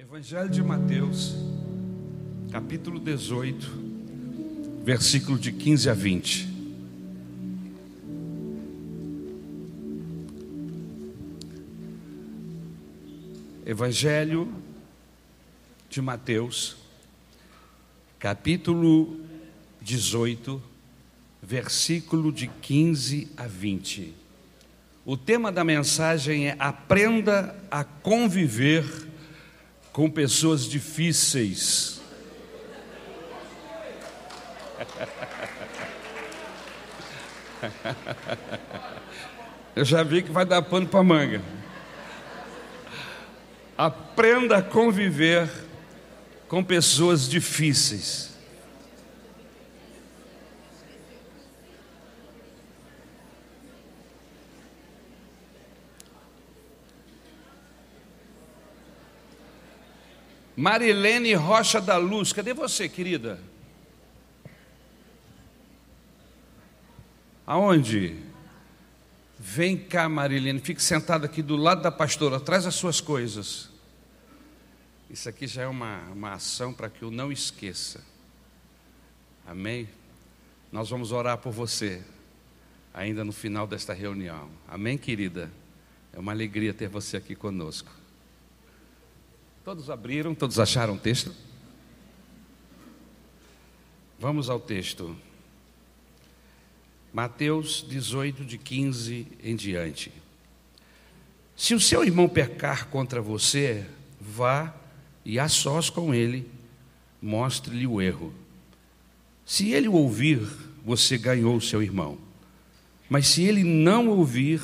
Evangelho de Mateus, capítulo 18, versículo de 15 a 20. Evangelho de Mateus, capítulo 18, versículo de 15 a 20. O tema da mensagem é Aprenda a conviver com pessoas difíceis. Eu já vi que vai dar pano para manga. Aprenda a conviver com pessoas difíceis. Marilene Rocha da Luz, cadê você, querida? Aonde? Vem cá, Marilene, fique sentada aqui do lado da pastora, traz as suas coisas. Isso aqui já é uma, uma ação para que eu não esqueça. Amém? Nós vamos orar por você, ainda no final desta reunião. Amém, querida? É uma alegria ter você aqui conosco. Todos abriram, todos acharam o texto? Vamos ao texto. Mateus 18, de 15 em diante. Se o seu irmão pecar contra você, vá e a sós com ele, mostre-lhe o erro. Se ele ouvir, você ganhou o seu irmão. Mas se ele não ouvir,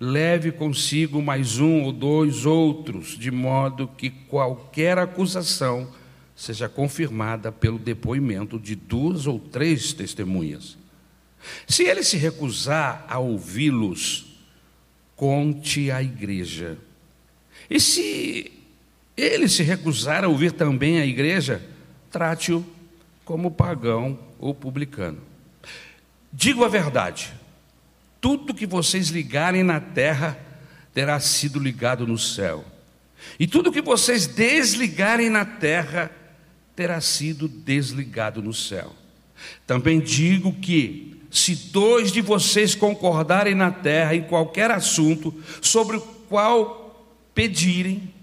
leve consigo mais um ou dois outros, de modo que qualquer acusação seja confirmada pelo depoimento de duas ou três testemunhas. Se ele se recusar a ouvi-los, conte à igreja. E se ele se recusar a ouvir também a igreja, trate-o como pagão ou publicano. Digo a verdade: tudo que vocês ligarem na terra terá sido ligado no céu, e tudo que vocês desligarem na terra terá sido desligado no céu. Também digo que, se dois de vocês concordarem na terra em qualquer assunto sobre o qual pedirem,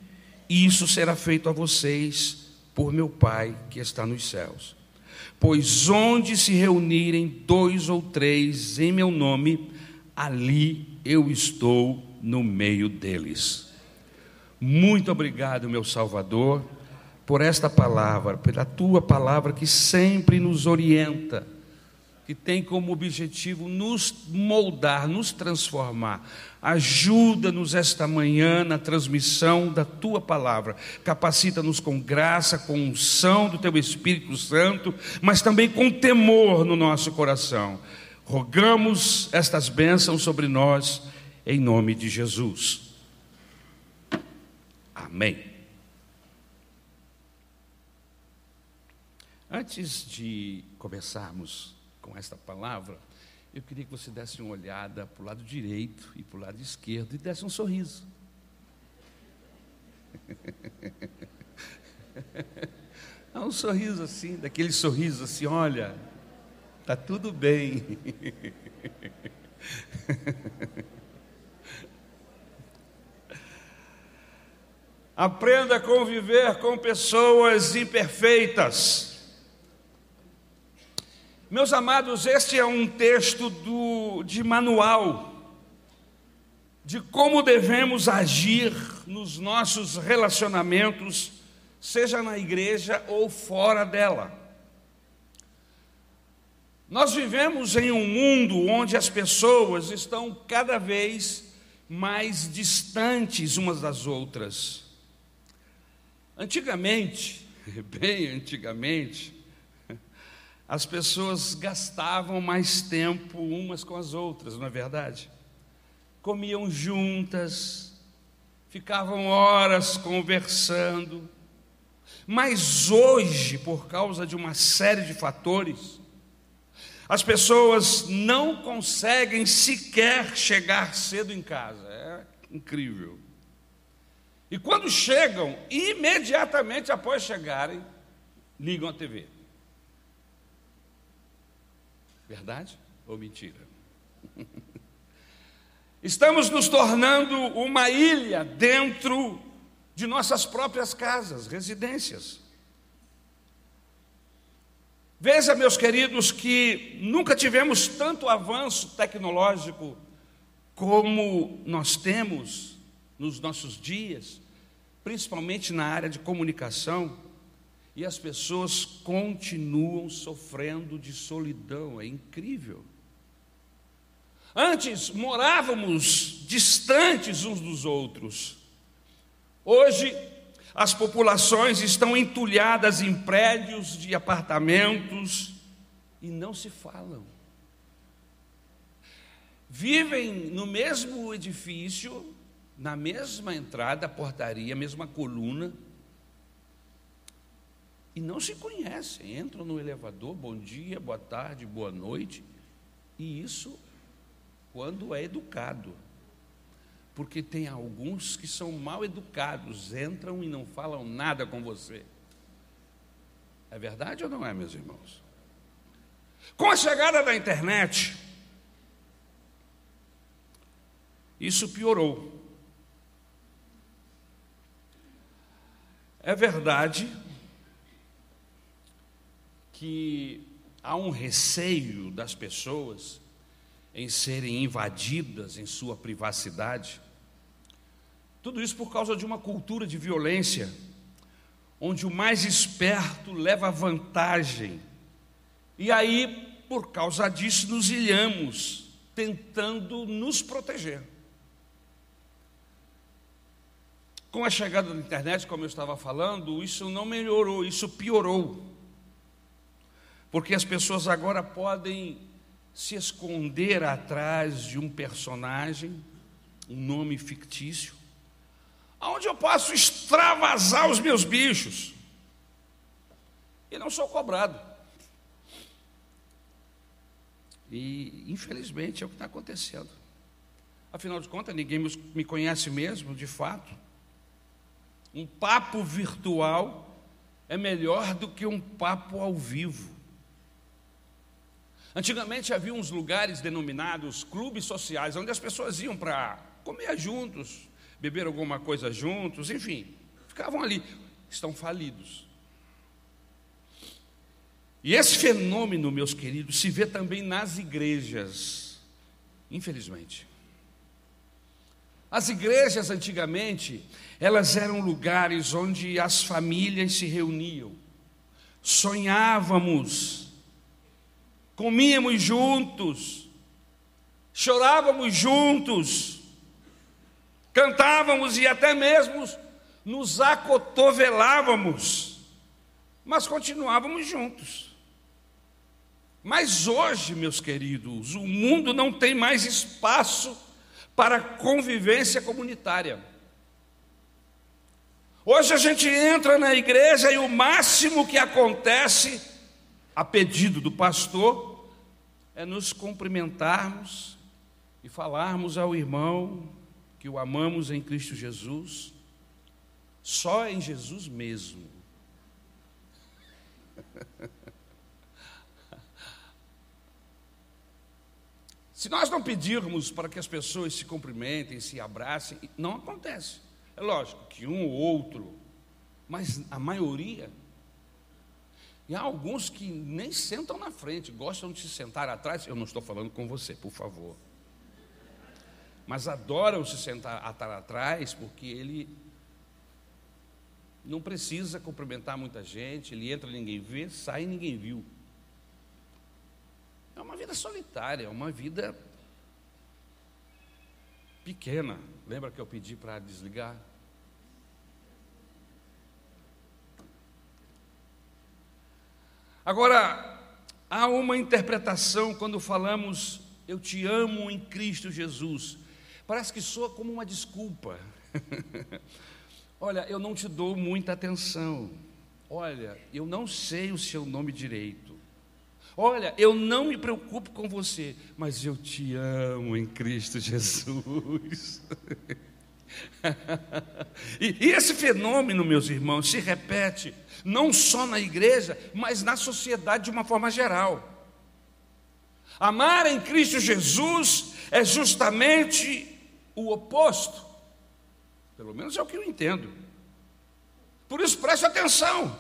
isso será feito a vocês por meu Pai que está nos céus. Pois onde se reunirem dois ou três em meu nome, ali eu estou no meio deles. Muito obrigado, meu Salvador, por esta palavra, pela tua palavra que sempre nos orienta que tem como objetivo nos moldar, nos transformar. Ajuda-nos esta manhã na transmissão da tua palavra. Capacita-nos com graça, com unção do teu Espírito Santo, mas também com temor no nosso coração. Rogamos estas bênçãos sobre nós, em nome de Jesus. Amém. Antes de começarmos com esta palavra, eu queria que você desse uma olhada para o lado direito e para o lado esquerdo e desse um sorriso. um sorriso assim, daquele sorriso assim, olha, tá tudo bem. Aprenda a conviver com pessoas imperfeitas. Meus amados, este é um texto do, de manual de como devemos agir nos nossos relacionamentos, seja na igreja ou fora dela. Nós vivemos em um mundo onde as pessoas estão cada vez mais distantes umas das outras. Antigamente, bem antigamente, as pessoas gastavam mais tempo umas com as outras, não é verdade? Comiam juntas, ficavam horas conversando. Mas hoje, por causa de uma série de fatores, as pessoas não conseguem sequer chegar cedo em casa. É incrível. E quando chegam, imediatamente após chegarem, ligam a TV. Verdade ou mentira? Estamos nos tornando uma ilha dentro de nossas próprias casas, residências. Veja, meus queridos, que nunca tivemos tanto avanço tecnológico como nós temos nos nossos dias, principalmente na área de comunicação, e as pessoas continuam sofrendo de solidão, é incrível. Antes morávamos distantes uns dos outros, hoje as populações estão entulhadas em prédios de apartamentos e não se falam. Vivem no mesmo edifício, na mesma entrada, portaria, mesma coluna, e não se conhecem. Entram no elevador, bom dia, boa tarde, boa noite, e isso quando é educado porque tem alguns que são mal educados, entram e não falam nada com você. É verdade ou não é, meus irmãos? Com a chegada da internet, isso piorou. É verdade que há um receio das pessoas em serem invadidas em sua privacidade. Tudo isso por causa de uma cultura de violência, onde o mais esperto leva vantagem. E aí, por causa disso, nos ilhamos, tentando nos proteger. Com a chegada da internet, como eu estava falando, isso não melhorou, isso piorou. Porque as pessoas agora podem se esconder atrás de um personagem, um nome fictício, onde eu posso extravasar os meus bichos e não sou cobrado. E, infelizmente, é o que está acontecendo. Afinal de contas, ninguém me conhece mesmo, de fato. Um papo virtual é melhor do que um papo ao vivo. Antigamente havia uns lugares denominados clubes sociais, onde as pessoas iam para comer juntos, beber alguma coisa juntos, enfim, ficavam ali, estão falidos. E esse fenômeno, meus queridos, se vê também nas igrejas, infelizmente. As igrejas antigamente, elas eram lugares onde as famílias se reuniam, sonhávamos, comíamos juntos, chorávamos juntos, cantávamos e até mesmo nos acotovelávamos, mas continuávamos juntos. Mas hoje, meus queridos, o mundo não tem mais espaço para convivência comunitária. Hoje a gente entra na igreja e o máximo que acontece, a pedido do pastor, é nos cumprimentarmos e falarmos ao irmão que o amamos em Cristo Jesus, só em Jesus mesmo. Se nós não pedirmos para que as pessoas se cumprimentem, se abracem, não acontece. É lógico que um ou outro, mas a maioria. E há alguns que nem sentam na frente, gostam de se sentar atrás. Eu não estou falando com você, por favor mas adoram se sentar atrás porque ele não precisa cumprimentar muita gente, ele entra ninguém vê, sai ninguém viu. É uma vida solitária, é uma vida pequena. Lembra que eu pedi para desligar? Agora, há uma interpretação quando falamos eu te amo em Cristo Jesus. Parece que soa como uma desculpa. Olha, eu não te dou muita atenção. Olha, eu não sei o seu nome direito. Olha, eu não me preocupo com você, mas eu te amo em Cristo Jesus. e, e esse fenômeno, meus irmãos, se repete não só na igreja, mas na sociedade de uma forma geral. Amar em Cristo Jesus é justamente o oposto. Pelo menos é o que eu entendo. Por isso preste atenção.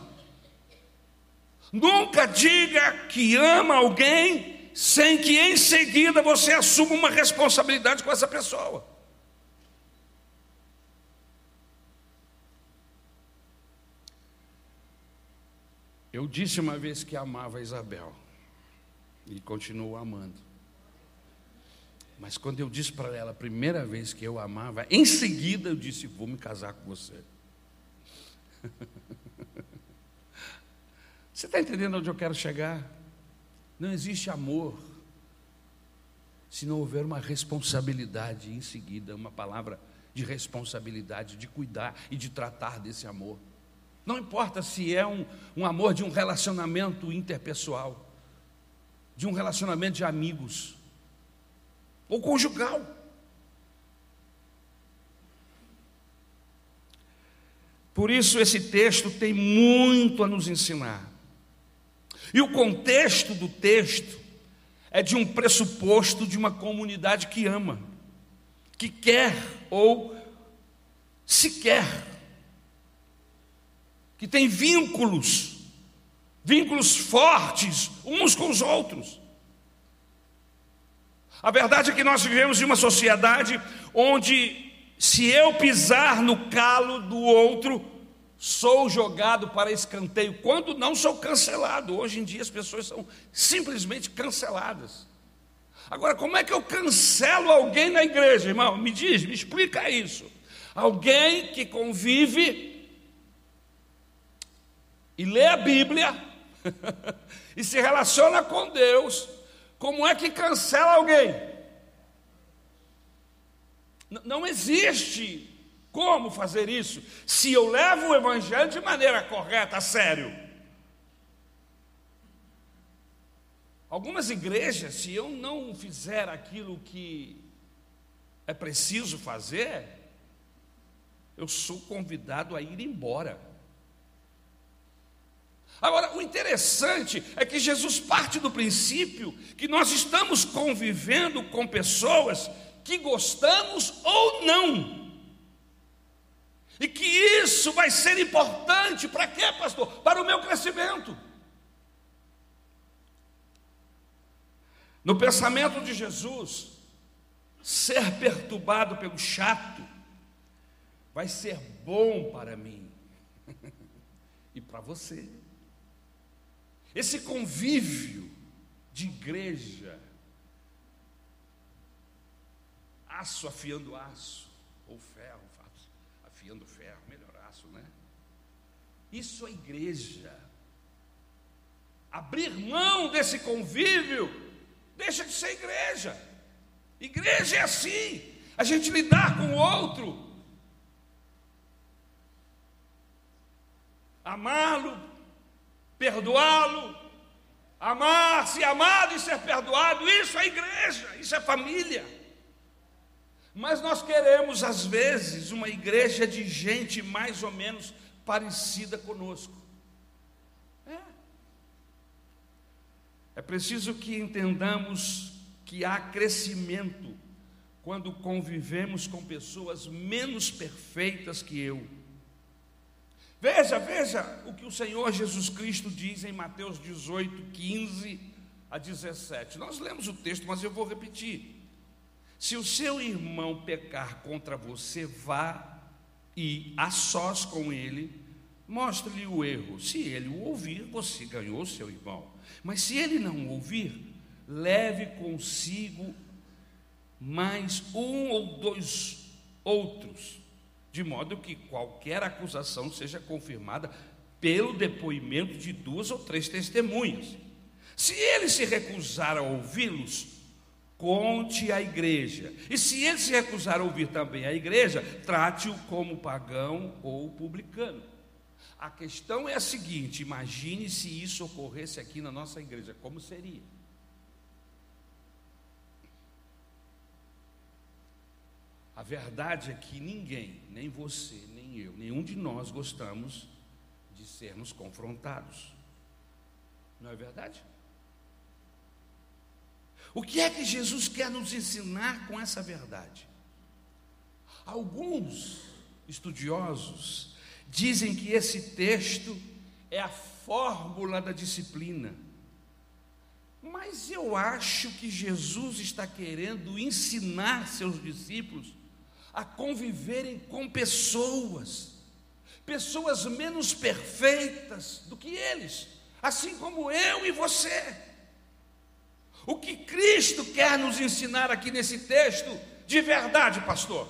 Nunca diga que ama alguém sem que em seguida você assuma uma responsabilidade com essa pessoa. Eu disse uma vez que amava Isabel e continuo amando. Mas quando eu disse para ela a primeira vez que eu amava, em seguida eu disse: Vou me casar com você. Você está entendendo onde eu quero chegar? Não existe amor se não houver uma responsabilidade em seguida, uma palavra de responsabilidade, de cuidar e de tratar desse amor. Não importa se é um, um amor de um relacionamento interpessoal, de um relacionamento de amigos, ou conjugal. Por isso, esse texto tem muito a nos ensinar. E o contexto do texto é de um pressuposto de uma comunidade que ama, que quer ou se quer, que tem vínculos, vínculos fortes uns com os outros. A verdade é que nós vivemos em uma sociedade onde, se eu pisar no calo do outro, sou jogado para escanteio, quando não sou cancelado. Hoje em dia as pessoas são simplesmente canceladas. Agora, como é que eu cancelo alguém na igreja, irmão? Me diz, me explica isso. Alguém que convive e lê a Bíblia e se relaciona com Deus como é que cancela alguém? Não existe como fazer isso se eu levo o Evangelho de maneira correta, a sério. Algumas igrejas, se eu não fizer aquilo que é preciso fazer, eu sou convidado a ir embora. Agora, o interessante é que Jesus parte do princípio que nós estamos convivendo com pessoas que gostamos ou não. E que isso vai ser importante para quê, pastor? Para o meu crescimento. No pensamento de Jesus, ser perturbado pelo chato vai ser bom para mim e para você. Esse convívio de igreja, aço afiando aço, ou ferro afiando ferro, melhor aço, né? Isso é igreja. Abrir mão desse convívio deixa de ser igreja. Igreja é assim, a gente lidar com o outro, amá-lo, perdoá-lo, amar, se amado e ser perdoado, isso é igreja, isso é família. Mas nós queremos, às vezes, uma igreja de gente mais ou menos parecida conosco. É. É preciso que entendamos que há crescimento quando convivemos com pessoas menos perfeitas que eu Veja, veja o que o Senhor Jesus Cristo diz em Mateus 18, 15 a 17. Nós lemos o texto, mas eu vou repetir. Se o seu irmão pecar contra você, vá e a sós com ele, mostre-lhe o erro. Se ele o ouvir, você ganhou seu irmão. Mas se ele não ouvir, leve consigo mais um ou dois outros de modo que qualquer acusação seja confirmada pelo depoimento de duas ou três testemunhas. Se ele se recusar a ouvi-los, conte à igreja. E se ele se recusar a ouvir também a igreja, trate-o como pagão ou publicano. A questão é a seguinte: imagine se isso ocorresse aqui na nossa igreja, como seria? Verdade é que ninguém, nem você, nem eu, nenhum de nós gostamos de sermos confrontados. Não é verdade? O que é que Jesus quer nos ensinar com essa verdade? Alguns estudiosos dizem que esse texto é a fórmula da disciplina. Mas eu acho que Jesus está querendo ensinar seus discípulos a conviverem com pessoas, pessoas menos perfeitas do que eles, assim como eu e você. O que Cristo quer nos ensinar aqui nesse texto, de verdade, pastor?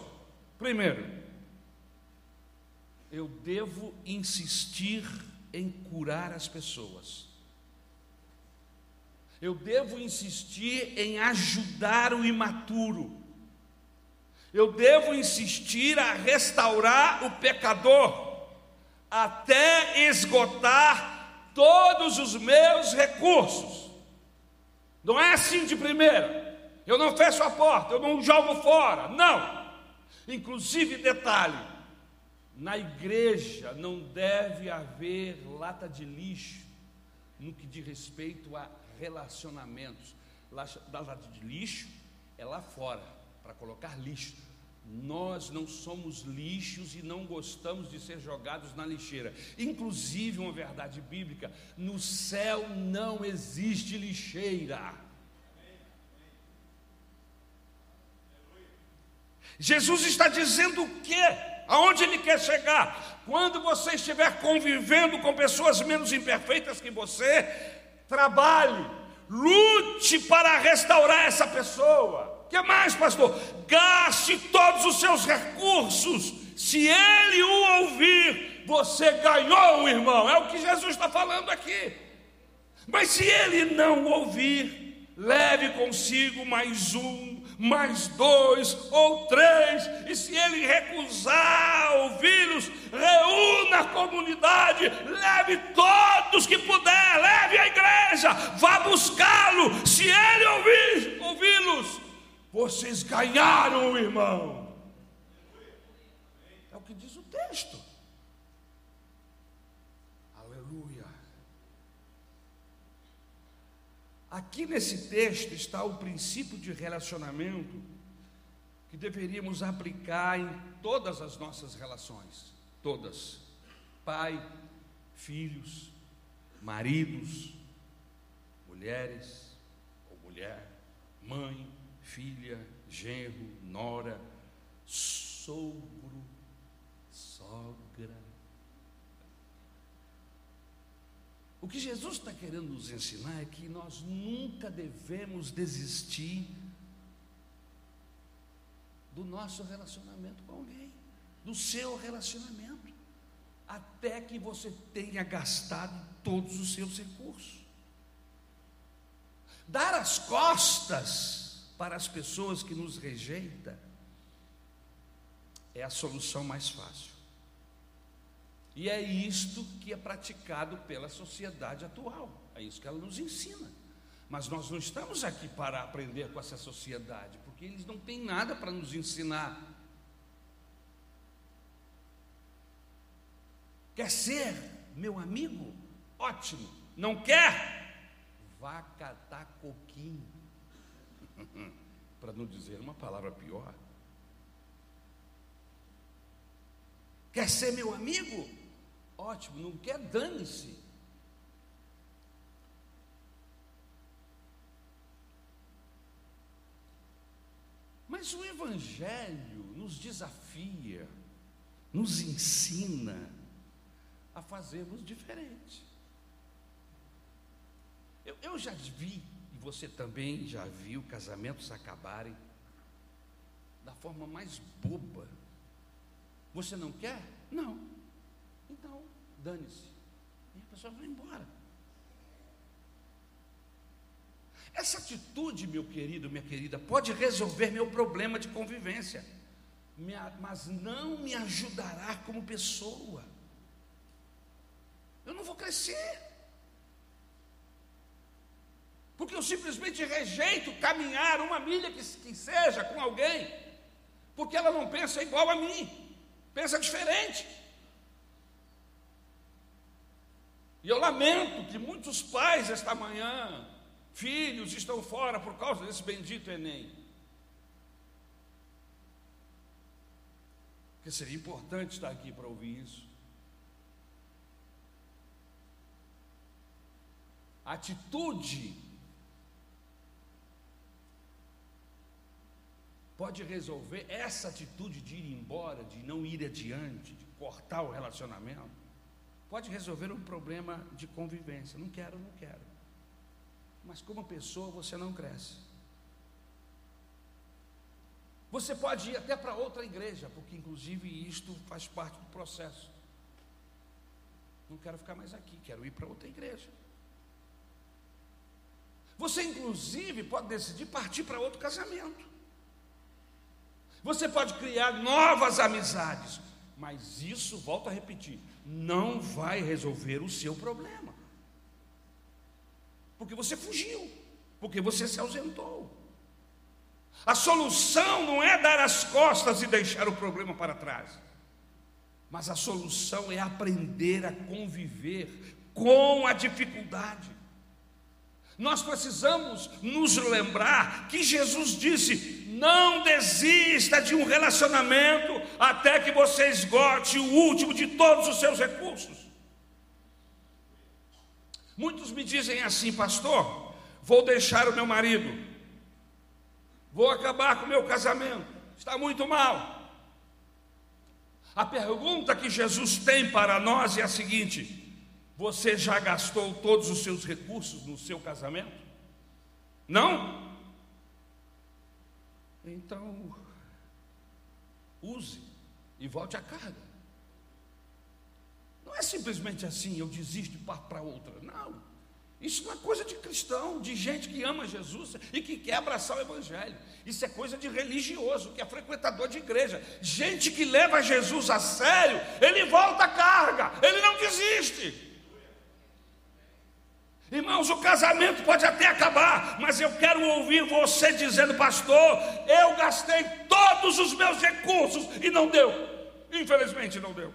Primeiro, eu devo insistir em curar as pessoas. Eu devo insistir em ajudar o imaturo. Eu devo insistir a restaurar o pecador até esgotar todos os meus recursos. Não é assim de primeira. Eu não fecho a porta, eu não jogo fora. Não. Inclusive, detalhe: na igreja não deve haver lata de lixo no que diz respeito a relacionamentos. Lata de lixo é lá fora, para colocar lixo. Nós não somos lixos e não gostamos de ser jogados na lixeira. Inclusive, uma verdade bíblica: no céu não existe lixeira. Jesus está dizendo o quê? Aonde ele quer chegar? Quando você estiver convivendo com pessoas menos imperfeitas que você, trabalhe, lute para restaurar essa pessoa que mais, pastor? Gaste todos os seus recursos. Se ele o ouvir, você ganhou o irmão. É o que Jesus está falando aqui. Mas se ele não ouvir, leve consigo mais um, mais dois ou três, e se ele recusar ouvi-los, reúna a comunidade, leve todos que puder, leve a igreja, vá buscá-lo. Se ele ouvir, ouvi-los, vocês ganharam, irmão. É o que diz o texto. Aleluia. Aqui nesse texto está o princípio de relacionamento que deveríamos aplicar em todas as nossas relações, todas. Pai, filhos, maridos, mulheres ou mulher, mãe, filha, genro, nora, sogro, sogra. O que Jesus está querendo nos ensinar é que nós nunca devemos desistir do nosso relacionamento com alguém, do seu relacionamento, até que você tenha gastado todos os seus recursos. Dar as costas para as pessoas que nos rejeitam é a solução mais fácil. E é isto que é praticado pela sociedade atual. É isso que ela nos ensina. Mas nós não estamos aqui para aprender com essa sociedade, porque eles não têm nada para nos ensinar. Quer ser meu amigo? Ótimo. Não quer? Vá catar coquinho. Para não dizer uma palavra pior. Quer ser meu amigo? Ótimo, não quer, dane-se. Mas o Evangelho nos desafia, nos ensina a fazermos diferente. Eu, eu já vi você também já viu casamentos acabarem da forma mais boba. Você não quer? Não. Então, dane-se. E a pessoa vai embora. Essa atitude, meu querido, minha querida, pode resolver meu problema de convivência, mas não me ajudará como pessoa. Eu não vou crescer porque eu simplesmente rejeito caminhar uma milha que, que seja com alguém, Porque ela não pensa igual a mim, pensa diferente. E eu lamento que muitos pais esta manhã, filhos, estão fora por causa desse bendito Enem. Porque seria importante estar aqui para ouvir isso. atitude pode resolver essa atitude de ir embora, de não ir adiante, de cortar o relacionamento, pode resolver um problema de convivência. Não quero, não quero. Mas como pessoa você não cresce. Você pode ir até para outra igreja, porque inclusive isto faz parte do processo. Não quero ficar mais aqui, quero ir para outra igreja. Você, inclusive, pode decidir partir para outro casamento. Você pode criar novas amizades, mas isso, volto a repetir, não vai resolver o seu problema. Porque você fugiu, porque você se ausentou. A solução não é dar as costas e deixar o problema para trás, mas a solução é aprender a conviver com a dificuldade. Nós precisamos nos lembrar que Jesus disse: não desista de um relacionamento até que você esgote o último de todos os seus recursos. Muitos me dizem assim, pastor, vou deixar o meu marido, vou acabar com o meu casamento, está muito mal. A pergunta que Jesus tem para nós é a seguinte: você já gastou todos os seus recursos no seu casamento? Não? Então, use e volte à carga. Não é simplesmente assim, eu desisto e parto para outra. Não. Isso não é coisa de cristão, de gente que ama Jesus e que quer abraçar o Evangelho. Isso é coisa de religioso, que é frequentador de igreja. Gente que leva Jesus a sério, ele volta à carga, ele não desiste. Irmãos, o casamento pode até acabar, mas eu quero ouvir você dizendo, pastor, eu gastei todos os meus recursos e não deu. Infelizmente não deu.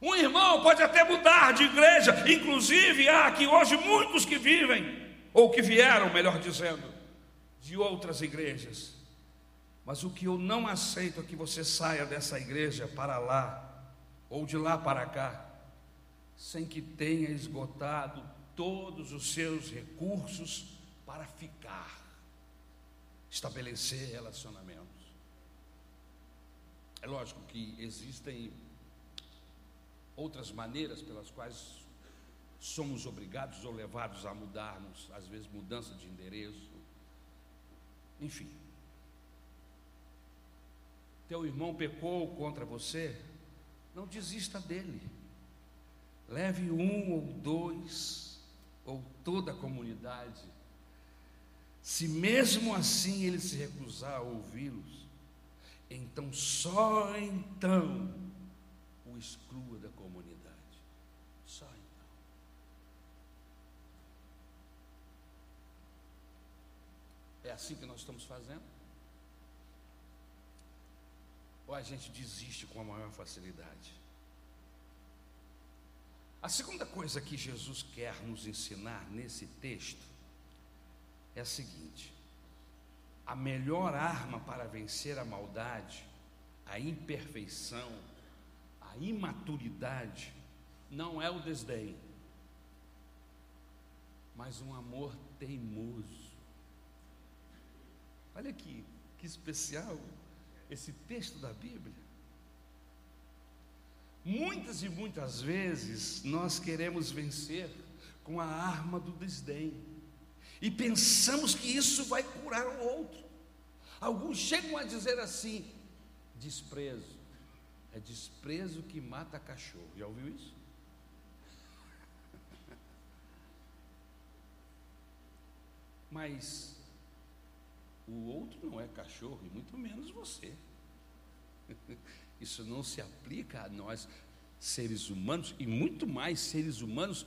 Um irmão pode até mudar de igreja, inclusive há aqui hoje muitos que vivem, ou que vieram, melhor dizendo, de outras igrejas. Mas o que eu não aceito é que você saia dessa igreja para lá, ou de lá para cá, sem que tenha esgotado todos os seus recursos para ficar, estabelecer relacionamentos. É lógico que existem outras maneiras pelas quais somos obrigados ou levados a mudarmos, às vezes mudança de endereço, enfim. Teu irmão pecou contra você, não desista dele. Leve um ou dois, ou toda a comunidade. Se mesmo assim ele se recusar a ouvi-los, então só então o exclua da comunidade. Só então. É assim que nós estamos fazendo? Ou a gente desiste com a maior facilidade? A segunda coisa que Jesus quer nos ensinar nesse texto é a seguinte: a melhor arma para vencer a maldade, a imperfeição, a imaturidade, não é o desdém, mas um amor teimoso. Olha aqui, que especial esse texto da Bíblia. Muitas e muitas vezes nós queremos vencer com a arma do desdém e pensamos que isso vai curar o outro. Alguns chegam a dizer assim: desprezo. É desprezo que mata cachorro. Já ouviu isso? Mas o outro não é cachorro, e muito menos você. Isso não se aplica a nós, seres humanos, e muito mais seres humanos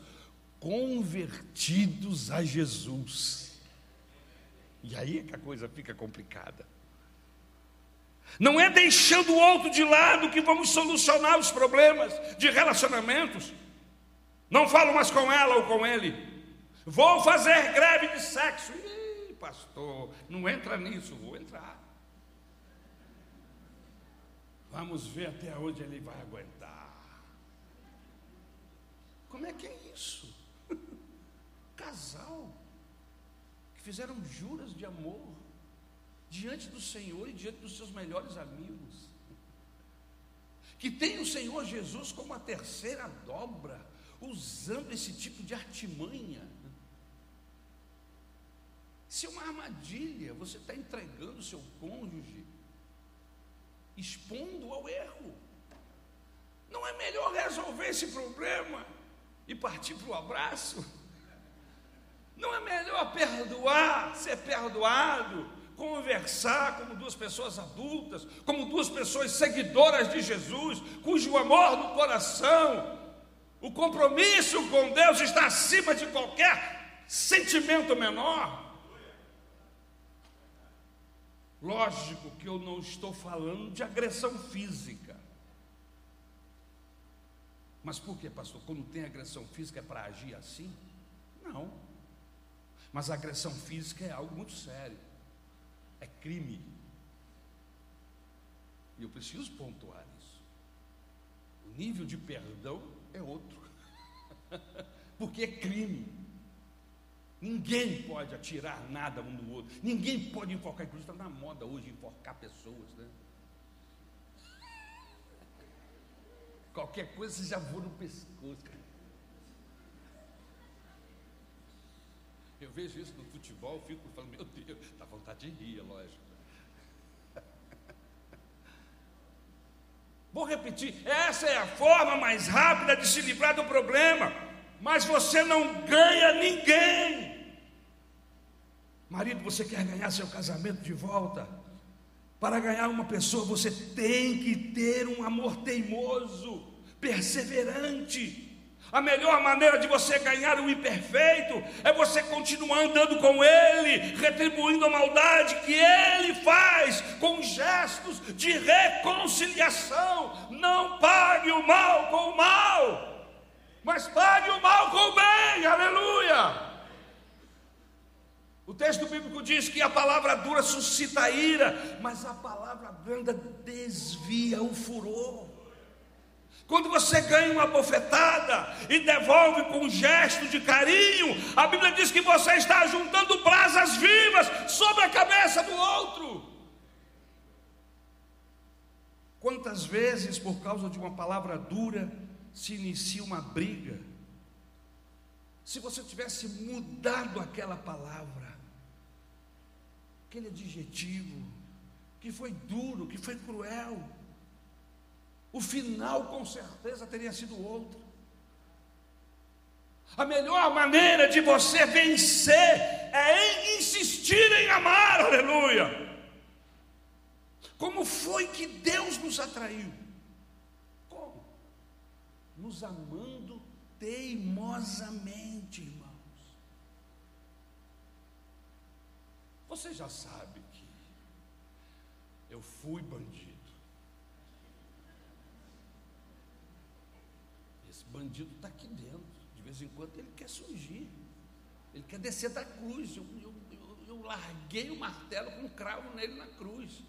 convertidos a Jesus. E aí é que a coisa fica complicada. Não é deixando o outro de lado que vamos solucionar os problemas de relacionamentos. Não falo mais com ela ou com ele. Vou fazer greve de sexo. Ih, pastor, não entra nisso, vou entrar. Vamos ver até onde ele vai aguentar. Como é que é isso? Casal que fizeram juras de amor diante do Senhor e diante dos seus melhores amigos. Que tem o Senhor Jesus como a terceira dobra, usando esse tipo de artimanha. Se é uma armadilha, você está entregando o seu cônjuge, expondo ao erro. Não é melhor resolver esse problema e partir para o abraço? Não é melhor perdoar, ser perdoado, conversar como duas pessoas adultas, como duas pessoas seguidoras de Jesus, cujo amor no coração, o compromisso com Deus está acima de qualquer sentimento menor. Lógico que eu não estou falando de agressão física. Mas por que, pastor? Quando tem agressão física é para agir assim? Não. Mas a agressão física é algo muito sério é crime. E eu preciso pontuar isso. O nível de perdão é outro. Porque é crime. Ninguém pode atirar nada um no outro. Ninguém pode enforcar. Inclusive está na moda hoje enforcar pessoas, né? Qualquer coisa você já voa no pescoço, cara. Eu vejo isso no futebol, fico falando, meu Deus, dá vontade de rir, é lógico. Vou repetir, essa é a forma mais rápida de se livrar do problema, mas você não ganha ninguém. Marido, você quer ganhar seu casamento de volta? Para ganhar uma pessoa, você tem que ter um amor teimoso, perseverante. A melhor maneira de você ganhar o imperfeito é você continuar andando com Ele, retribuindo a maldade que Ele faz com gestos de reconciliação. Não pague o mal com o mal, mas pague o mal com o bem. Aleluia! O texto bíblico diz que a palavra dura suscita ira, mas a palavra branda desvia o furor. Quando você ganha uma bofetada e devolve com um gesto de carinho, a Bíblia diz que você está juntando brasas vivas sobre a cabeça do outro. Quantas vezes, por causa de uma palavra dura, se inicia uma briga? Se você tivesse mudado aquela palavra, aquele adjetivo, que foi duro, que foi cruel, o final com certeza teria sido outro. A melhor maneira de você vencer é insistir em amar, aleluia. Como foi que Deus nos atraiu? Nos amando teimosamente, irmãos. Você já sabe que eu fui bandido. bandido está aqui dentro. De vez em quando ele quer surgir. Ele quer descer da cruz. Eu, eu, eu, eu larguei o martelo com um cravo nele na cruz.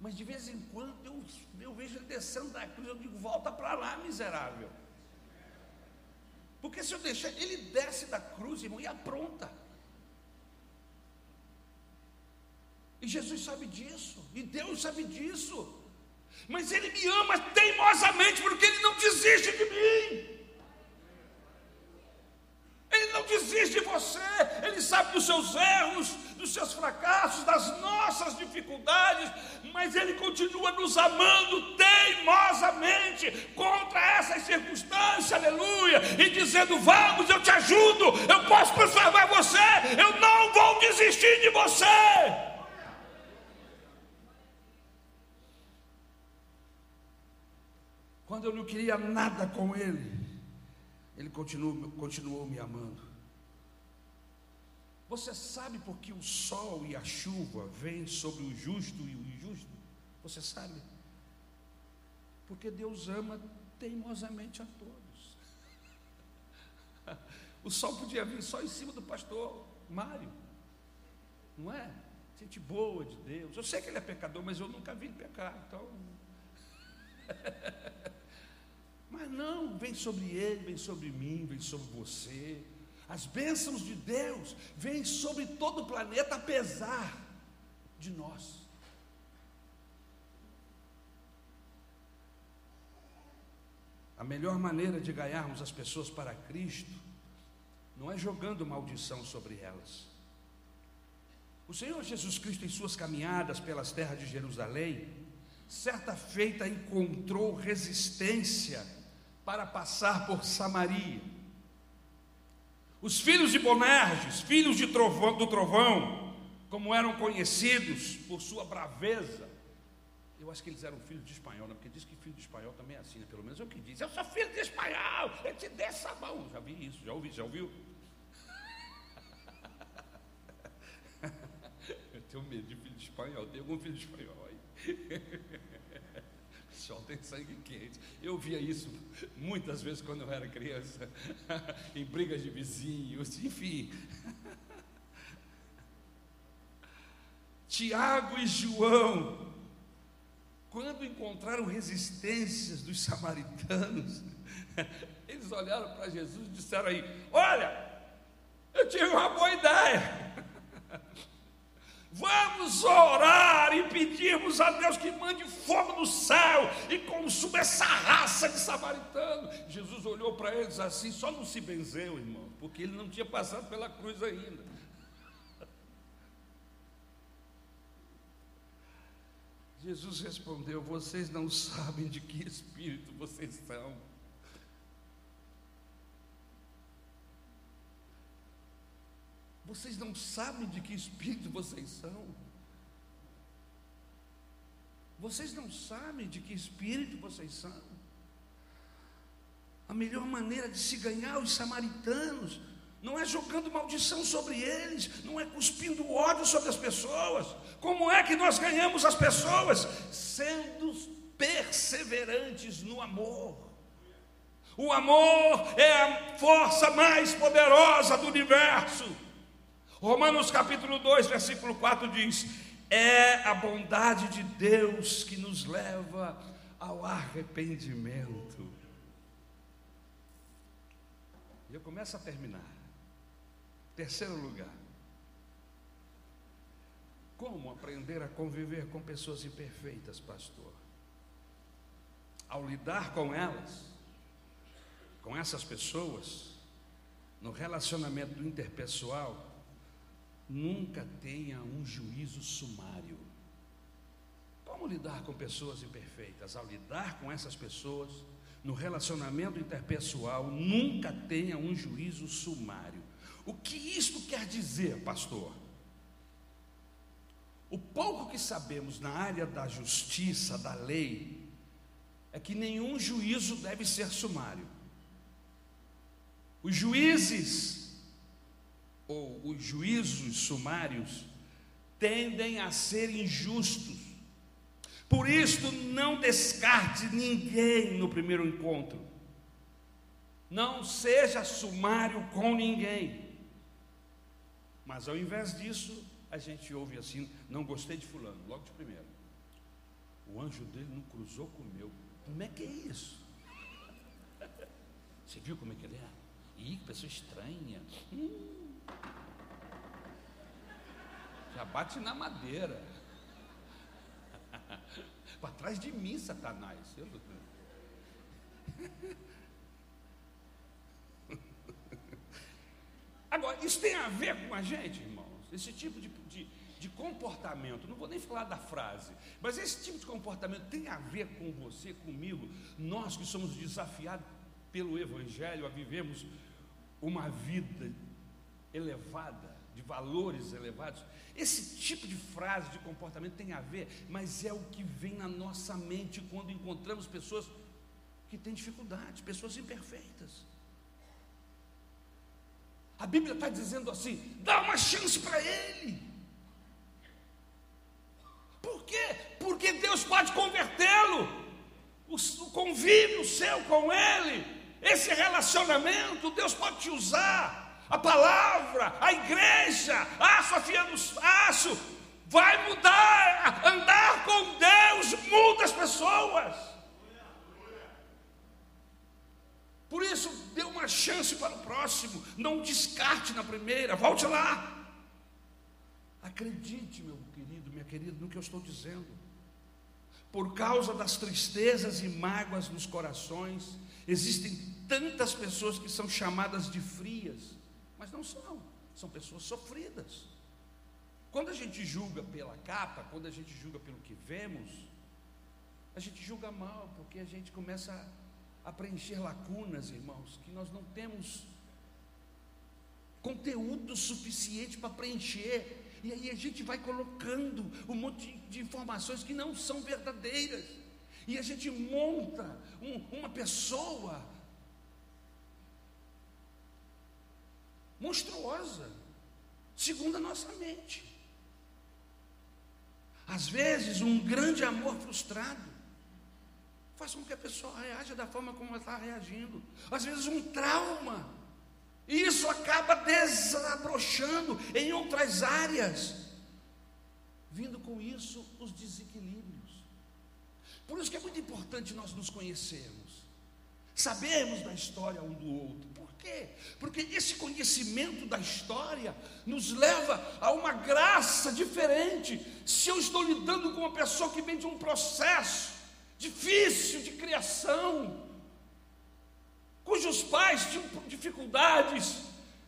Mas de vez em quando eu, eu vejo ele descendo da cruz. Eu digo, volta para lá, miserável. Porque se eu deixar, ele desce da cruz, irmão, e apronta. E Jesus sabe disso, e Deus sabe disso. Mas Ele me ama teimosamente, porque Ele não desiste de mim. Ele não desiste de você, Ele sabe dos seus erros, dos seus fracassos, das nossas dificuldades, mas Ele continua nos amando teimosamente contra essas circunstâncias, aleluia, e dizendo: Vamos, eu te ajudo, eu posso transformar você, eu não vou desistir de você. Quando eu não queria nada com Ele, ele continuou, continuou me amando. Você sabe por que o sol e a chuva vêm sobre o justo e o injusto? Você sabe? Porque Deus ama teimosamente a todos. O sol podia vir só em cima do pastor Mário, não é? Gente boa de Deus. Eu sei que ele é pecador, mas eu nunca vi ele pecar, então. Mas não, vem sobre ele, vem sobre mim, vem sobre você. As bênçãos de Deus vêm sobre todo o planeta, apesar de nós. A melhor maneira de ganharmos as pessoas para Cristo não é jogando maldição sobre elas. O Senhor Jesus Cristo, em suas caminhadas pelas terras de Jerusalém, certa feita encontrou resistência para passar por Samaria. Os filhos de Bonerges, filhos de trovão, do trovão, como eram conhecidos por sua braveza, eu acho que eles eram filhos de espanhol, né? porque diz que filho de espanhol também é assim, né? pelo menos é o que diz. Eu sou filho de espanhol, eu te dei sabão. Já vi isso, já ouvi, já ouviu? eu tenho medo de filho de espanhol, tem algum filho de espanhol aí? Senhor tem sangue quente. Eu via isso muitas vezes quando eu era criança, em brigas de vizinhos, enfim. Tiago e João quando encontraram resistências dos samaritanos, eles olharam para Jesus e disseram aí: Olha, eu tive uma boa ideia. Vamos orar e pedirmos a Deus que mande fogo do céu e consuma essa raça de samaritano. Jesus olhou para eles assim, só não se benzeu, irmão, porque ele não tinha passado pela cruz ainda. Jesus respondeu: Vocês não sabem de que espírito vocês são. Vocês não sabem de que espírito vocês são. Vocês não sabem de que espírito vocês são. A melhor maneira de se ganhar os samaritanos não é jogando maldição sobre eles, não é cuspindo ódio sobre as pessoas. Como é que nós ganhamos as pessoas? Sendo perseverantes no amor. O amor é a força mais poderosa do universo. Romanos capítulo 2, versículo 4 diz: É a bondade de Deus que nos leva ao arrependimento. E eu começo a terminar. Terceiro lugar, como aprender a conviver com pessoas imperfeitas, pastor? Ao lidar com elas, com essas pessoas, no relacionamento interpessoal, nunca tenha um juízo sumário. Como lidar com pessoas imperfeitas? Ao lidar com essas pessoas, no relacionamento interpessoal, nunca tenha um juízo sumário. O que isto quer dizer, pastor? O pouco que sabemos na área da justiça, da lei, é que nenhum juízo deve ser sumário. Os juízes, ou os juízos sumários, tendem a ser injustos. Por isso, não descarte ninguém no primeiro encontro. Não seja sumário com ninguém. Mas ao invés disso, a gente ouve assim: não gostei de Fulano, logo de primeiro. O anjo dele não cruzou com o meu. Como é que é isso? Você viu como é que ele é? Ih, que pessoa estranha. Hum. Já bate na madeira. Para trás de mim, Satanás. Eu... Agora, isso tem a ver com a gente, irmãos? Esse tipo de, de, de, comportamento, não vou nem falar da frase, mas esse tipo de comportamento tem a ver com você, comigo, nós que somos desafiados pelo Evangelho a vivermos uma vida elevada, de valores elevados. Esse tipo de frase, de comportamento tem a ver, mas é o que vem na nossa mente quando encontramos pessoas que têm dificuldades, pessoas imperfeitas. A Bíblia está dizendo assim: dá uma chance para ele. Por quê? Porque Deus pode convertê-lo. O, o convívio seu com Ele, esse relacionamento, Deus pode te usar. A palavra, a igreja, a Sofia do Aço, vai mudar. Andar com Deus muda as pessoas. Por isso, dê uma chance para o próximo. Não descarte na primeira, volte lá. Acredite, meu querido, minha querida, no que eu estou dizendo. Por causa das tristezas e mágoas nos corações, existem tantas pessoas que são chamadas de frias, mas não são, são pessoas sofridas. Quando a gente julga pela capa, quando a gente julga pelo que vemos, a gente julga mal, porque a gente começa a, preencher lacunas, irmãos, que nós não temos conteúdo suficiente para preencher. E aí a gente vai colocando um monte de informações que não são verdadeiras. E a gente monta um, uma pessoa monstruosa, segundo a nossa mente. Às vezes, um grande amor frustrado faz com que a pessoa reaja da forma como ela está reagindo. Às vezes, um trauma e isso acaba desabrochando em outras áreas, vindo com isso os desequilíbrios. Por isso que é muito importante nós nos conhecermos, sabermos da história um do outro. Por quê? Porque esse conhecimento da história nos leva a uma graça diferente. Se eu estou lidando com uma pessoa que vem de um processo difícil de criação, cujos pais tinham dificuldades,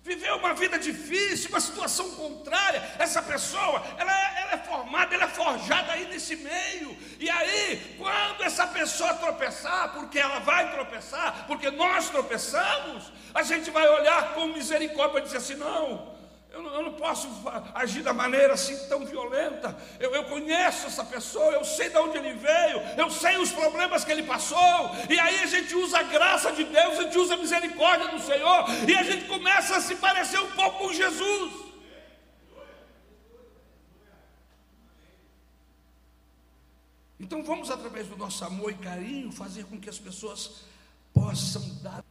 viveu uma vida difícil, uma situação contrária, essa pessoa, ela, é, ela, é formada, ela é forjada aí nesse meio, e aí, quando essa pessoa tropeçar, porque ela vai tropeçar, porque nós tropeçamos, a gente vai olhar com misericórdia e dizer assim: não, eu não, eu não, posso agir da maneira assim tão violenta. Eu, eu, conheço essa pessoa, eu sei de onde ele veio, eu sei os problemas que ele passou. E aí a gente usa a graça de Deus, a gente usa a misericórdia do Senhor, e a gente começa a se parecer um pouco com Jesus. Então vamos, através do nosso amor e carinho, fazer com que as pessoas possam dar.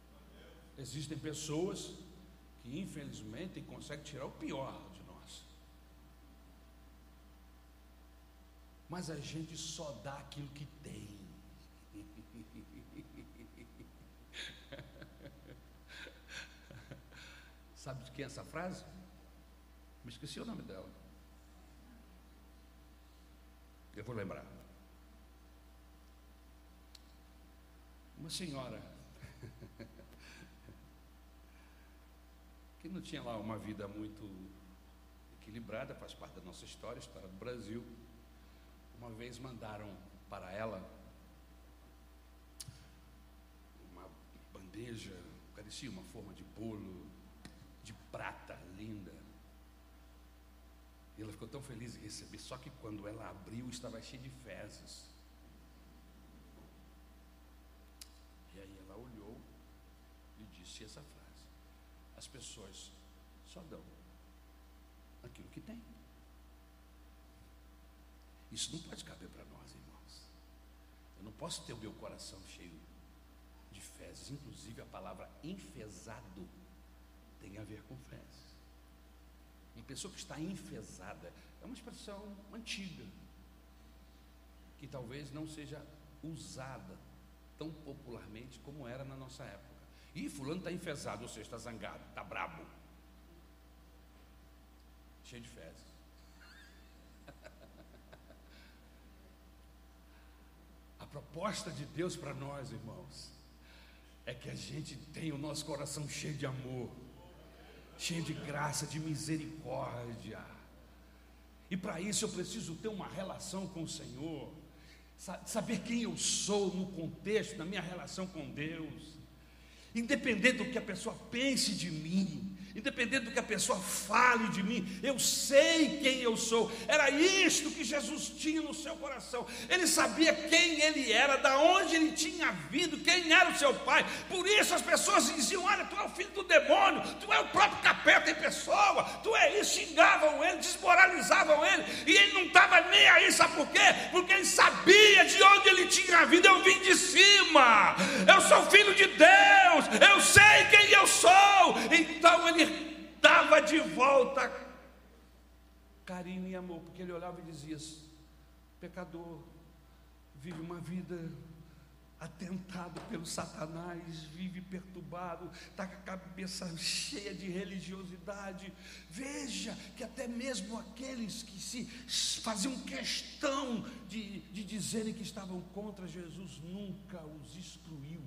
Existem pessoas infelizmente consegue tirar o pior de nós. Mas a gente só dá aquilo que tem. Sabe de quem é essa frase? Me esqueci o nome dela. Eu vou lembrar. Uma senhora que não tinha lá uma vida muito equilibrada, faz parte da nossa história, história do Brasil. Uma vez mandaram para ela uma bandeja, parecia uma forma de bolo de prata linda. E ela ficou tão feliz em receber, só que quando ela abriu estava cheio de fezes. E aí ela olhou e disse essa as pessoas só dão aquilo que tem. Isso não pode caber para nós, irmãos. Eu não posso ter o meu coração cheio de fezes. Inclusive, a palavra enfesado tem a ver com fezes. Uma pessoa que está enfesada é uma expressão antiga, que talvez não seja usada tão popularmente como era na nossa época. Ih, fulano está enfesado, ou seja, está zangado, está brabo. Cheio de fezes. A proposta de Deus para nós, irmãos, é que a gente tenha o nosso coração cheio de amor, cheio de graça, de misericórdia. E para isso eu preciso ter uma relação com o Senhor, saber quem eu sou no contexto da minha relação com Deus independente do que a pessoa pense de mim, independente do que a pessoa fale de mim, eu sei quem eu sou. Era isto que Jesus tinha no seu coração. Ele sabia quem ele era, da onde ele tinha vindo, quem era o seu pai. Por isso as pessoas diziam: Olha, tu é o filho do demônio, tu é o próprio capeta em pessoa, tu é isso. Xingavam ele, desmoralizavam ele, e ele não estava nem aí, sabe por quê? Porque ele sabia de onde ele tinha vindo. Eu vim de cima, eu sou filho de Deus, eu sei quem eu sou. Então ele dava de volta carinho e amor, porque ele olhava e dizia: pecador, vive uma vida atentado pelo Satanás, vive perturbado, está com a cabeça cheia de religiosidade. Veja que até mesmo aqueles que se faziam questão de, de dizerem que estavam contra Jesus, nunca os excluiu.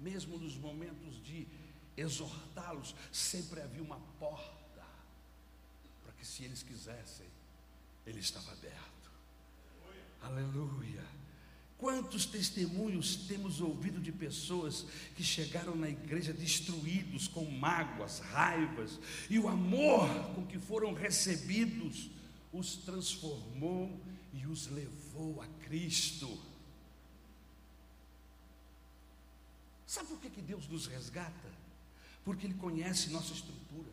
Mesmo nos momentos de exortá-los, sempre havia uma porta para que, se eles quisessem, ele estava aberto. Aleluia. Quantos testemunhos temos ouvido de pessoas que chegaram na igreja destruídos com mágoas, raivas, e o amor com que foram recebidos os transformou e os levou a Cristo. Sabe por que, que Deus nos resgata? porque Ele conhece nossa estrutura.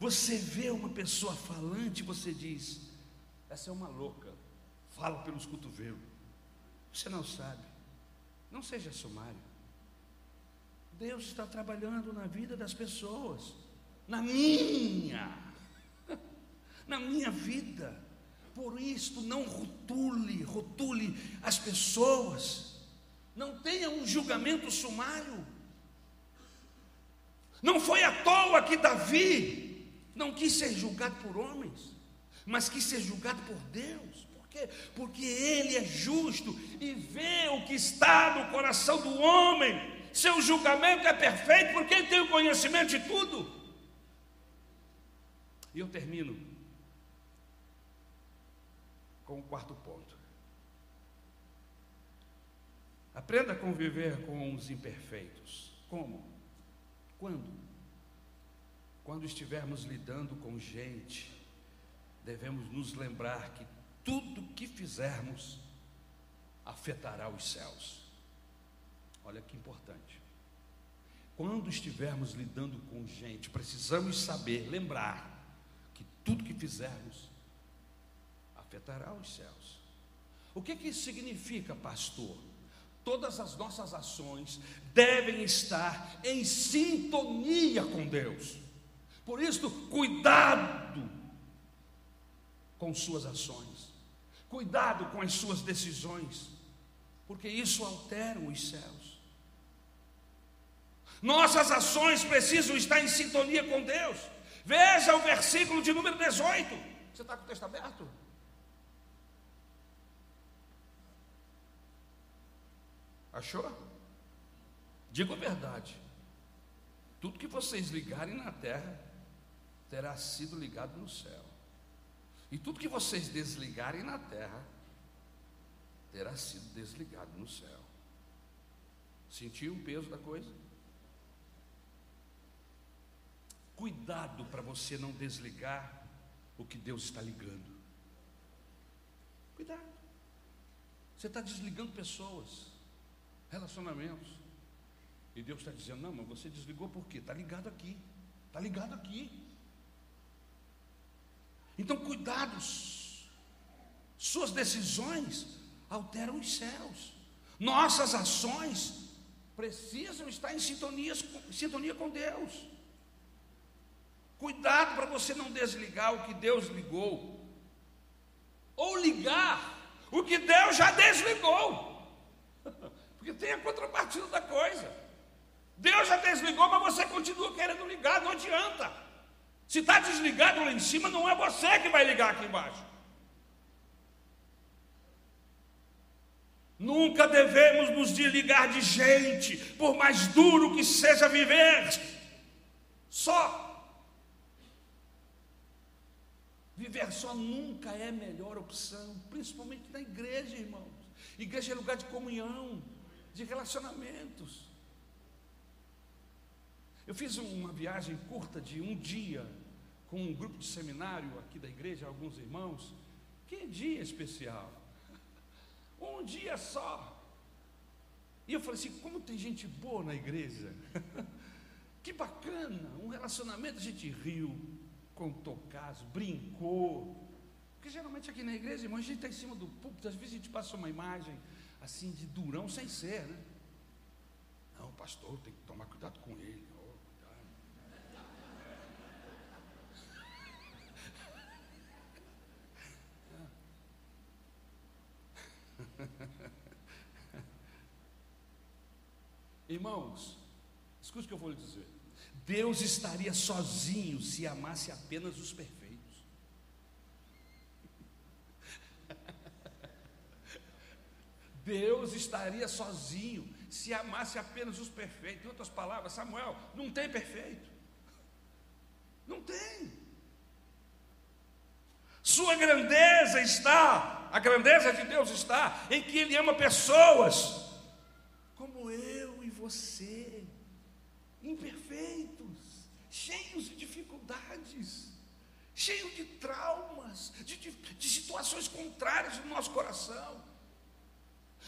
Você vê uma pessoa falante, você diz: essa é uma louca, fala pelos cotovelos. Você não sabe, não seja sumário. Deus está trabalhando na vida das pessoas, na minha, na minha vida. Por isso, não rotule, rotule as pessoas. Não tenha um julgamento sumário. Não foi à toa que Davi não quis ser julgado por homens, mas quis ser julgado por Deus. Por quê? Porque ele é justo e vê o que está no coração do homem. Seu julgamento é perfeito porque ele tem o conhecimento de tudo. E eu termino com o quarto ponto. Aprenda a conviver com os imperfeitos. Como? Quando? Quando estivermos lidando com gente, devemos nos lembrar que tudo que fizermos afetará os céus. Olha que importante. Quando estivermos lidando com gente, precisamos saber, lembrar que tudo que fizermos afetará os céus. O que, que isso significa, pastor? Todas as nossas ações devem estar em sintonia com Deus. Por isso, cuidado com suas ações, cuidado com as suas decisões, porque isso altera os céus. Nossas ações precisam estar em sintonia com Deus. Veja o versículo de número 18. Você está com o texto aberto? Achou? Digo a verdade. Tudo que vocês ligarem na terra terá sido ligado no céu. E tudo que vocês desligarem na terra terá sido desligado no céu. Sentiu o peso da coisa? Cuidado para você não desligar o que Deus está ligando. Cuidado. Você está desligando pessoas relacionamentos. E Deus está dizendo: não, mas você desligou por quê? Está ligado aqui, está ligado aqui. Então, cuidados, suas decisões alteram os céus, nossas ações precisam estar em sintonia, em sintonia com Deus. Cuidado para você não desligar o que Deus ligou, ou ligar o que Deus já desligou. Porque tem a contrapartida da coisa. Deus já desligou, mas você continua querendo ligar, não adianta. Se está desligado lá em cima, não é você que vai ligar aqui embaixo. Nunca devemos nos desligar de gente, por mais duro que seja viver só. Viver só nunca é a melhor opção, principalmente na igreja, irmãos. Igreja é lugar de comunhão. De relacionamentos. Eu fiz uma viagem curta de um dia com um grupo de seminário aqui da igreja, alguns irmãos. Que dia especial! Um dia só. E eu falei assim: como tem gente boa na igreja? que bacana! Um relacionamento, a gente riu, contou caso, brincou. Porque geralmente aqui na igreja, irmão, a gente está em cima do púlpito, às vezes a gente passa uma imagem assim de durão sem ser, né? Não, pastor tem que tomar cuidado com ele. Irmãos, escute o que eu vou lhe dizer. Deus estaria sozinho se amasse apenas os perfeitos. Deus estaria sozinho se amasse apenas os perfeitos. Em outras palavras, Samuel, não tem perfeito. Não tem. Sua grandeza está, a grandeza de Deus está em que Ele ama pessoas como eu e você, imperfeitos, cheios de dificuldades, cheios de traumas, de, de, de situações contrárias no nosso coração.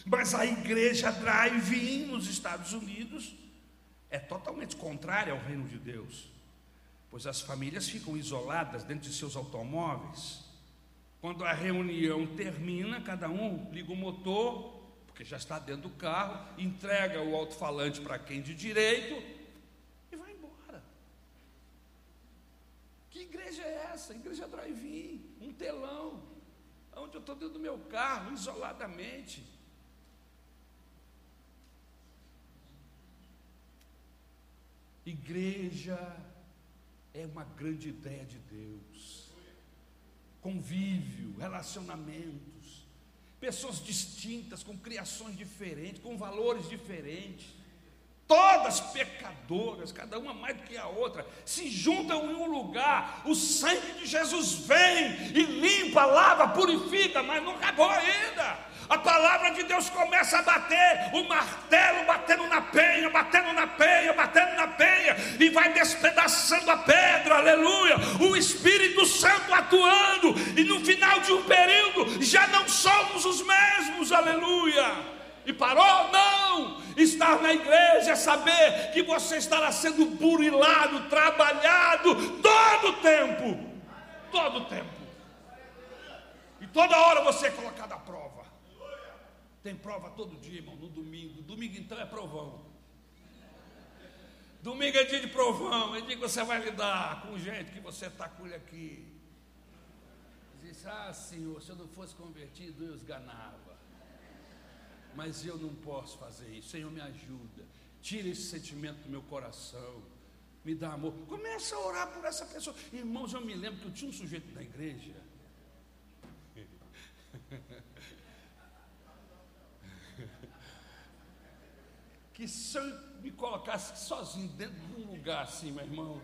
Mas a igreja drive-in nos Estados Unidos é totalmente contrária ao reino de Deus, pois as famílias ficam isoladas dentro de seus automóveis. Quando a reunião termina, cada um liga o motor, porque já está dentro do carro, entrega o alto-falante para quem de direito e vai embora. Que igreja é essa? Igreja drive-in, um telão, onde eu estou dentro do meu carro, isoladamente. Igreja é uma grande ideia de Deus. Convívio, relacionamentos, pessoas distintas, com criações diferentes, com valores diferentes, todas pecadoras, cada uma mais do que a outra, se juntam em um lugar. O sangue de Jesus vem e limpa, lava, purifica, mas não acabou ainda. A palavra de Deus começa a bater, o martelo batendo na penha, batendo na penha, batendo na penha, e vai despedaçando a pedra, aleluia. O Espírito Santo atuando, e no final de um período já não somos os mesmos, aleluia. E parou? Não! Estar na igreja é saber que você estará sendo burilado, trabalhado todo o tempo. Todo o tempo. E toda hora você é colocado à prova. Tem prova todo dia, irmão, no domingo. Domingo então é provão. Domingo é dia de provão, é dia que você vai lidar com gente que você com ele aqui. Diz, ah Senhor, se eu não fosse convertido, eu esganava. Mas eu não posso fazer isso. Senhor, me ajuda. Tira esse sentimento do meu coração. Me dá amor. Começa a orar por essa pessoa. Irmãos, eu me lembro que eu tinha um sujeito na igreja. que se eu me colocasse sozinho dentro de um lugar assim, meu irmão,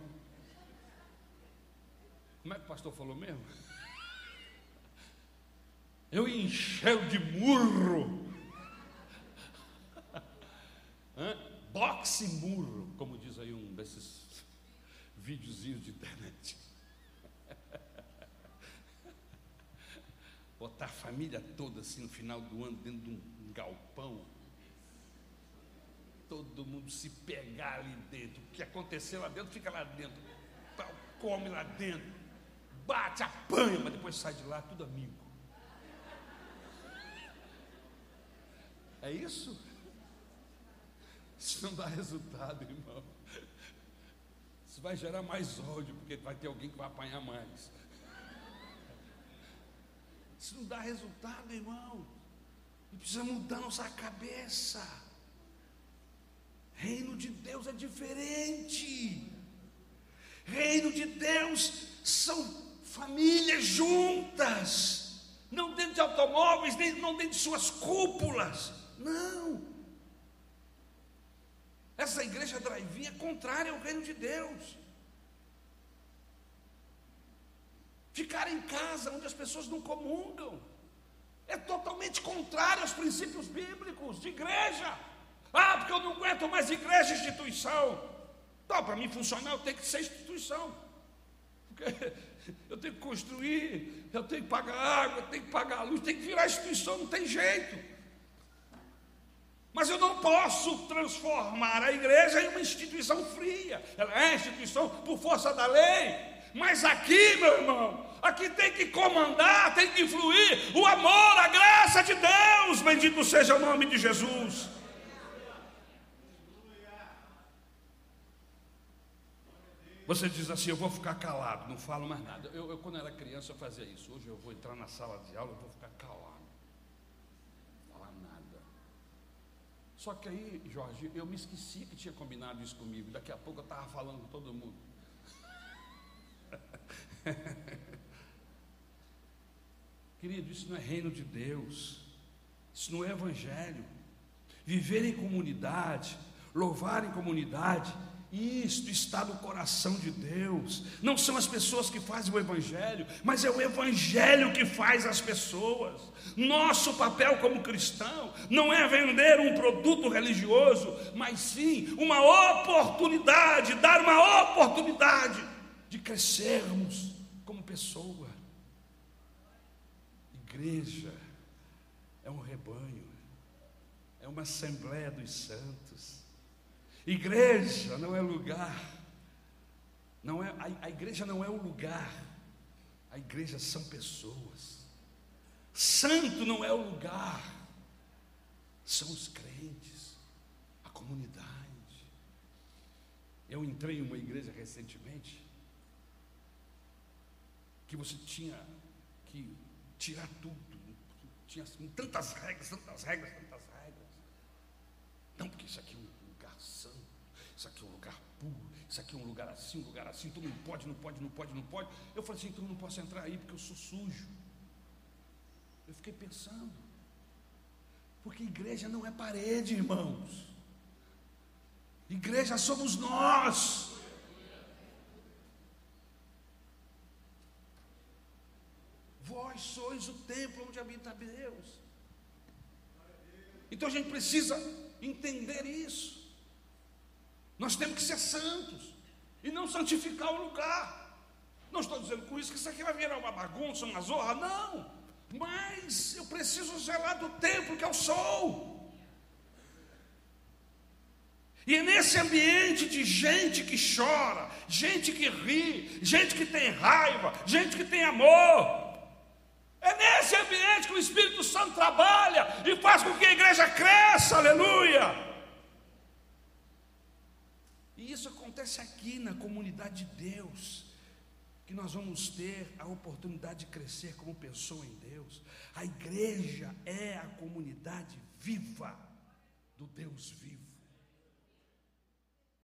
como é que o pastor falou mesmo? Eu encheu de murro. Boxe murro, como diz aí um desses videozinhos de internet. Botar a família toda assim no final do ano dentro de um galpão todo mundo se pegar ali dentro. O que aconteceu lá dentro, fica lá dentro. Come lá dentro. Bate, apanha, mas depois sai de lá tudo amigo. É isso? Isso não dá resultado, irmão. Isso vai gerar mais ódio, porque vai ter alguém que vai apanhar mais. Isso não dá resultado, irmão. E precisa mudar nossa cabeça. Reino de Deus é diferente. Reino de Deus são famílias juntas, não dentro de automóveis, nem, não dentro de suas cúpulas. Não. Essa igreja drive é contrária ao reino de Deus. Ficar em casa onde as pessoas não comungam é totalmente contrário aos princípios bíblicos de igreja. Aguento mais igreja e instituição. Então, para mim funcionar, eu tenho que ser instituição. Porque eu tenho que construir, eu tenho que pagar água, eu tenho que pagar a luz, tem que virar instituição, não tem jeito. Mas eu não posso transformar a igreja em uma instituição fria. Ela é instituição por força da lei. Mas aqui, meu irmão, aqui tem que comandar, tem que fluir o amor, a graça de Deus. Bendito seja o nome de Jesus. Você diz assim: Eu vou ficar calado, não falo mais nada. Eu, eu, quando era criança, eu fazia isso. Hoje eu vou entrar na sala de aula, eu vou ficar calado, não falar nada. Só que aí, Jorge, eu me esqueci que tinha combinado isso comigo. Daqui a pouco eu estava falando com todo mundo. Querido, isso não é reino de Deus, isso não é evangelho. Viver em comunidade, louvar em comunidade, isto está no coração de Deus. Não são as pessoas que fazem o Evangelho, mas é o Evangelho que faz as pessoas. Nosso papel como cristão não é vender um produto religioso, mas sim uma oportunidade dar uma oportunidade de crescermos como pessoa. Igreja é um rebanho, é uma assembleia dos santos Igreja não é lugar, não é, a, a igreja não é o lugar, a igreja são pessoas. Santo não é o lugar, são os crentes, a comunidade. Eu entrei em uma igreja recentemente que você tinha que tirar tudo, tinha assim, tantas regras, tantas regras, tantas regras. Não, porque isso aqui é um isso aqui é um lugar puro, isso aqui é um lugar assim, um lugar assim, tu não pode, não pode, não pode, não pode. Eu falei assim, então eu não posso entrar aí porque eu sou sujo. Eu fiquei pensando, porque igreja não é parede, irmãos. Igreja somos nós. Vós sois o templo onde habita Deus. Então a gente precisa entender isso. Nós temos que ser santos e não santificar o lugar. Não estou dizendo com isso que isso aqui vai virar uma bagunça, uma zorra, não. Mas eu preciso zelar do templo que eu sou. E é nesse ambiente de gente que chora, gente que ri, gente que tem raiva, gente que tem amor, é nesse ambiente que o Espírito Santo trabalha e faz com que a igreja cresça, aleluia. E isso acontece aqui na comunidade de Deus, que nós vamos ter a oportunidade de crescer como pessoa em Deus. A igreja é a comunidade viva do Deus vivo.